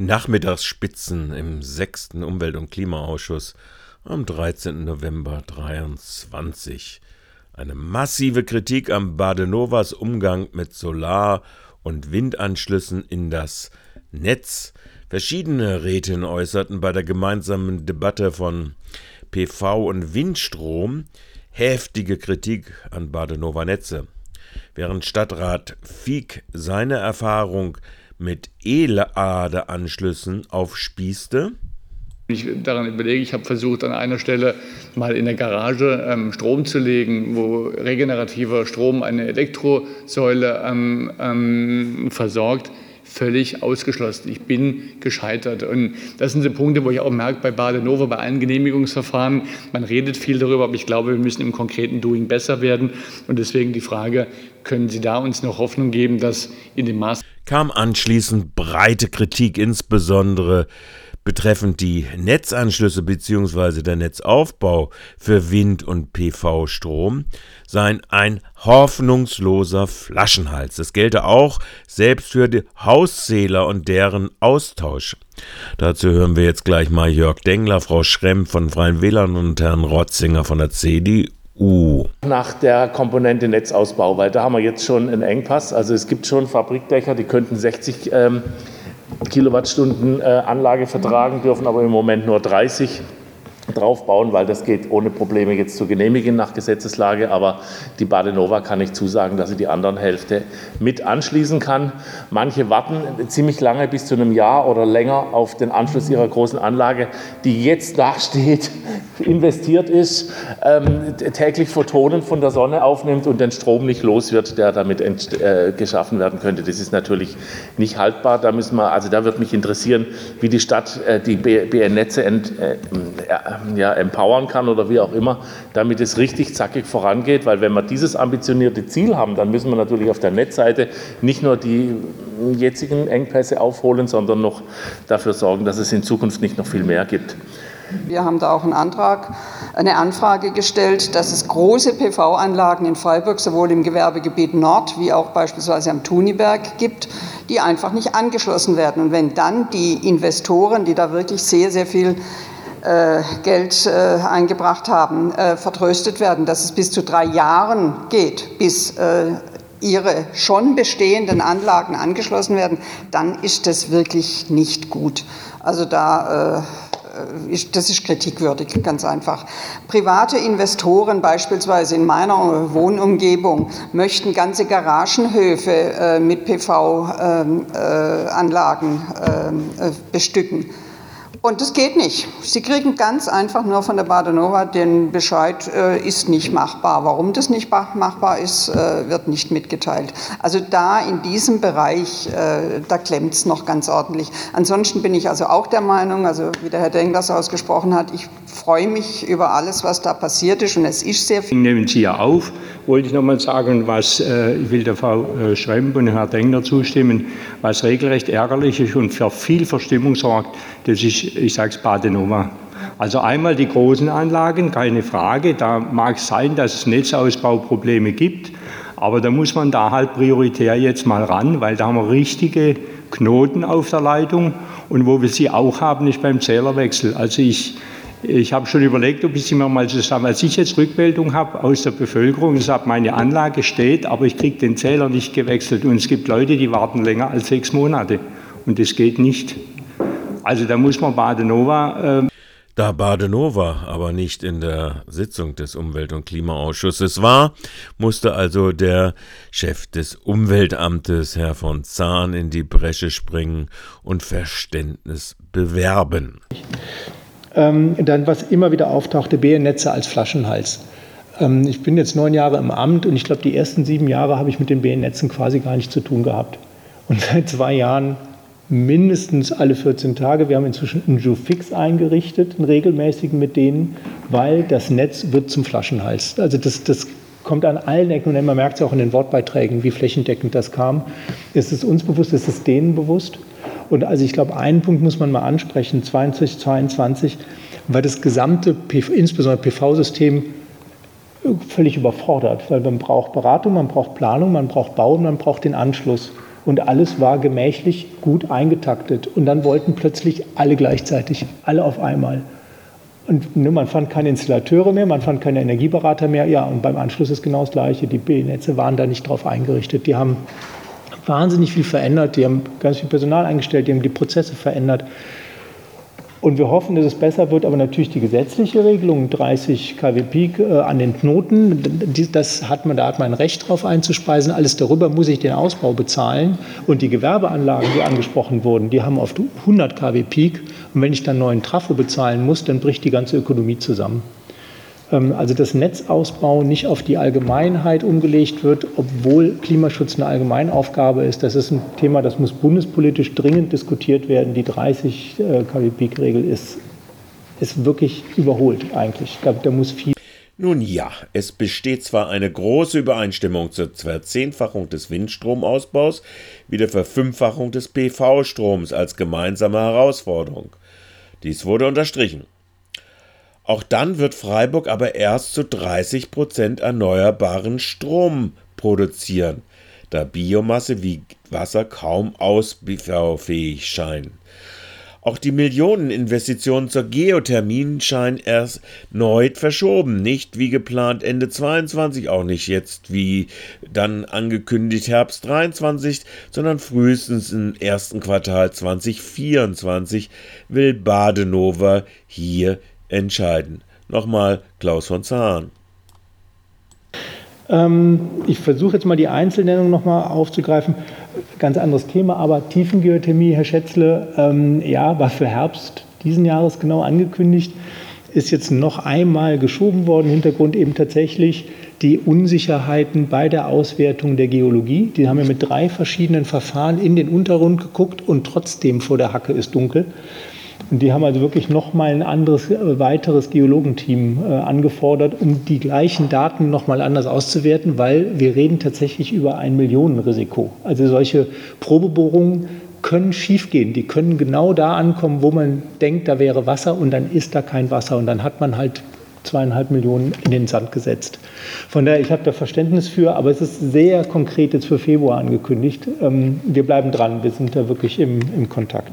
Nachmittagsspitzen im sechsten Umwelt- und Klimaausschuss am 13. November 23. Eine massive Kritik am Badenovas Umgang mit Solar- und Windanschlüssen in das Netz. Verschiedene Rätinnen äußerten bei der gemeinsamen Debatte von PV und Windstrom heftige Kritik an Badenova Netze. Während Stadtrat Fieck seine Erfahrung mit E-Lade-Anschlüssen aufspießte. Ich daran überlege, ich habe versucht, an einer Stelle mal in der Garage ähm, Strom zu legen, wo regenerativer Strom eine Elektrosäule ähm, ähm, versorgt völlig ausgeschlossen. Ich bin gescheitert. Und das sind so Punkte, wo ich auch merke, bei Badenova, bei allen Genehmigungsverfahren, man redet viel darüber, aber ich glaube, wir müssen im konkreten Doing besser werden. Und deswegen die Frage, können Sie da uns noch Hoffnung geben, dass in dem Maß kam anschließend breite Kritik, insbesondere betreffend die Netzanschlüsse bzw. der Netzaufbau für Wind- und PV-Strom seien ein hoffnungsloser Flaschenhals. Das gelte auch selbst für die Hauszähler und deren Austausch. Dazu hören wir jetzt gleich mal Jörg Dengler, Frau Schremm von Freien Wählern und Herrn Rotzinger von der CDU. Uh. Nach der Komponente Netzausbau, weil da haben wir jetzt schon einen Engpass. Also es gibt schon Fabrikdächer, die könnten 60 ähm, Kilowattstunden äh, Anlage vertragen, dürfen aber im Moment nur 30 draufbauen, weil das geht ohne Probleme jetzt zu genehmigen nach Gesetzeslage. Aber die Badenova kann ich zusagen, dass sie die anderen Hälfte mit anschließen kann. Manche warten ziemlich lange, bis zu einem Jahr oder länger, auf den Anschluss ihrer großen Anlage, die jetzt dasteht, investiert ist, ähm, täglich Photonen von der Sonne aufnimmt und den Strom nicht los wird, der damit äh, geschaffen werden könnte. Das ist natürlich nicht haltbar. Da müssen wir, also da wird mich interessieren, wie die Stadt äh, die BN-Netze äh, ja, empowern kann oder wie auch immer, damit es richtig zackig vorangeht. Weil wenn wir dieses ambitionierte Ziel haben, dann müssen wir natürlich auf der Netzseite nicht nur die jetzigen Engpässe aufholen, sondern noch dafür sorgen, dass es in Zukunft nicht noch viel mehr gibt. Wir haben da auch einen Antrag, eine Anfrage gestellt, dass es große PV-Anlagen in Freiburg sowohl im Gewerbegebiet Nord wie auch beispielsweise am Thuniberg gibt, die einfach nicht angeschlossen werden. Und wenn dann die Investoren, die da wirklich sehr, sehr viel Geld äh, eingebracht haben, äh, vertröstet werden, dass es bis zu drei Jahren geht, bis ihre schon bestehenden Anlagen angeschlossen werden, dann ist das wirklich nicht gut. Also da das ist kritikwürdig, ganz einfach. Private Investoren, beispielsweise in meiner Wohnumgebung, möchten ganze Garagenhöfe mit PV-Anlagen bestücken. Und das geht nicht. Sie kriegen ganz einfach nur von der Badenova den Bescheid, äh, ist nicht machbar. Warum das nicht machbar ist, äh, wird nicht mitgeteilt. Also da in diesem Bereich, äh, da klemmt es noch ganz ordentlich. Ansonsten bin ich also auch der Meinung, also wie der Herr Denglers ausgesprochen hat, ich freue mich über alles, was da passiert ist und es ist sehr viel. Nehmen Sie ja auf, wollte ich noch mal sagen, was äh, ich will der Frau äh, Schremp und Herrn Dengler zustimmen, was regelrecht ärgerlich ist und für viel Verstimmung sorgt, das ist ich sage es Badenova. Also einmal die großen Anlagen, keine Frage. Da mag es sein, dass es Netzausbauprobleme gibt, aber da muss man da halt prioritär jetzt mal ran, weil da haben wir richtige Knoten auf der Leitung und wo wir sie auch haben, ist beim Zählerwechsel. Also ich, ich habe schon überlegt, ob ich sie mir mal zusammen, als ich jetzt Rückmeldung habe aus der Bevölkerung, ich sage, meine Anlage steht, aber ich kriege den Zähler nicht gewechselt und es gibt Leute, die warten länger als sechs Monate und das geht nicht. Also da muss man Badenova. Äh da Badenova aber nicht in der Sitzung des Umwelt- und Klimaausschusses war, musste also der Chef des Umweltamtes, Herr von Zahn, in die Bresche springen und Verständnis bewerben. Ähm, dann, was immer wieder auftauchte, BN-Netze als Flaschenhals. Ähm, ich bin jetzt neun Jahre im Amt und ich glaube, die ersten sieben Jahre habe ich mit den BN-Netzen quasi gar nichts zu tun gehabt. Und seit zwei Jahren mindestens alle 14 Tage. Wir haben inzwischen einen Ju-Fix eingerichtet, einen regelmäßigen mit denen, weil das Netz wird zum Flaschenhals. Also das, das kommt an allen Ecken und man merkt es auch in den Wortbeiträgen, wie flächendeckend das kam. Ist es uns bewusst, ist es denen bewusst? Und also ich glaube, einen Punkt muss man mal ansprechen, 2022, weil das gesamte, insbesondere PV-System, völlig überfordert, weil man braucht Beratung, man braucht Planung, man braucht Bau man braucht den Anschluss. Und alles war gemächlich gut eingetaktet. Und dann wollten plötzlich alle gleichzeitig, alle auf einmal. Und ne, man fand keine Installateure mehr, man fand keine Energieberater mehr. Ja, und beim Anschluss ist genau das Gleiche. Die B-Netze waren da nicht drauf eingerichtet. Die haben wahnsinnig viel verändert, die haben ganz viel Personal eingestellt, die haben die Prozesse verändert. Und wir hoffen, dass es besser wird, aber natürlich die gesetzliche Regelung, 30 kW Peak äh, an den Knoten, das hat man, da hat man ein Recht drauf einzuspeisen. Alles darüber muss ich den Ausbau bezahlen. Und die Gewerbeanlagen, die angesprochen wurden, die haben oft 100 kW Peak. Und wenn ich dann neuen Trafo bezahlen muss, dann bricht die ganze Ökonomie zusammen. Ähm, also dass Netzausbau nicht auf die Allgemeinheit umgelegt wird, obwohl Klimaschutz eine Allgemeinaufgabe ist. Das ist ein Thema, das muss bundespolitisch dringend diskutiert werden. Die 30 äh, kW Peak-Regel ist, ist wirklich überholt eigentlich. Ich da muss viel nun ja, es besteht zwar eine große Übereinstimmung zur Verzehnfachung des Windstromausbaus wie der Verfünffachung des PV-Stroms als gemeinsame Herausforderung. Dies wurde unterstrichen. Auch dann wird Freiburg aber erst zu 30 Prozent erneuerbaren Strom produzieren, da Biomasse wie Wasser kaum ausbaufähig scheinen. Auch die Millioneninvestitionen zur Geothermie scheinen erneut verschoben. Nicht wie geplant Ende 22, auch nicht jetzt wie dann angekündigt Herbst 23, sondern frühestens im ersten Quartal 2024 will Badenova hier entscheiden. Nochmal Klaus von Zahn. Ähm, ich versuche jetzt mal die Einzelnennung nochmal aufzugreifen. Ganz anderes Thema, aber Tiefengeothermie, Herr Schätzle, ähm, ja, war für Herbst diesen Jahres genau angekündigt, ist jetzt noch einmal geschoben worden. Hintergrund eben tatsächlich die Unsicherheiten bei der Auswertung der Geologie. Die haben wir mit drei verschiedenen Verfahren in den Untergrund geguckt und trotzdem vor der Hacke ist dunkel. Und die haben also wirklich nochmal ein anderes, äh, weiteres Geologenteam äh, angefordert, um die gleichen Daten nochmal anders auszuwerten, weil wir reden tatsächlich über ein Millionenrisiko. Also solche Probebohrungen können schiefgehen. Die können genau da ankommen, wo man denkt, da wäre Wasser und dann ist da kein Wasser und dann hat man halt zweieinhalb Millionen in den Sand gesetzt. Von daher, ich habe da Verständnis für, aber es ist sehr konkret jetzt für Februar angekündigt. Ähm, wir bleiben dran, wir sind da wirklich im, im Kontakt.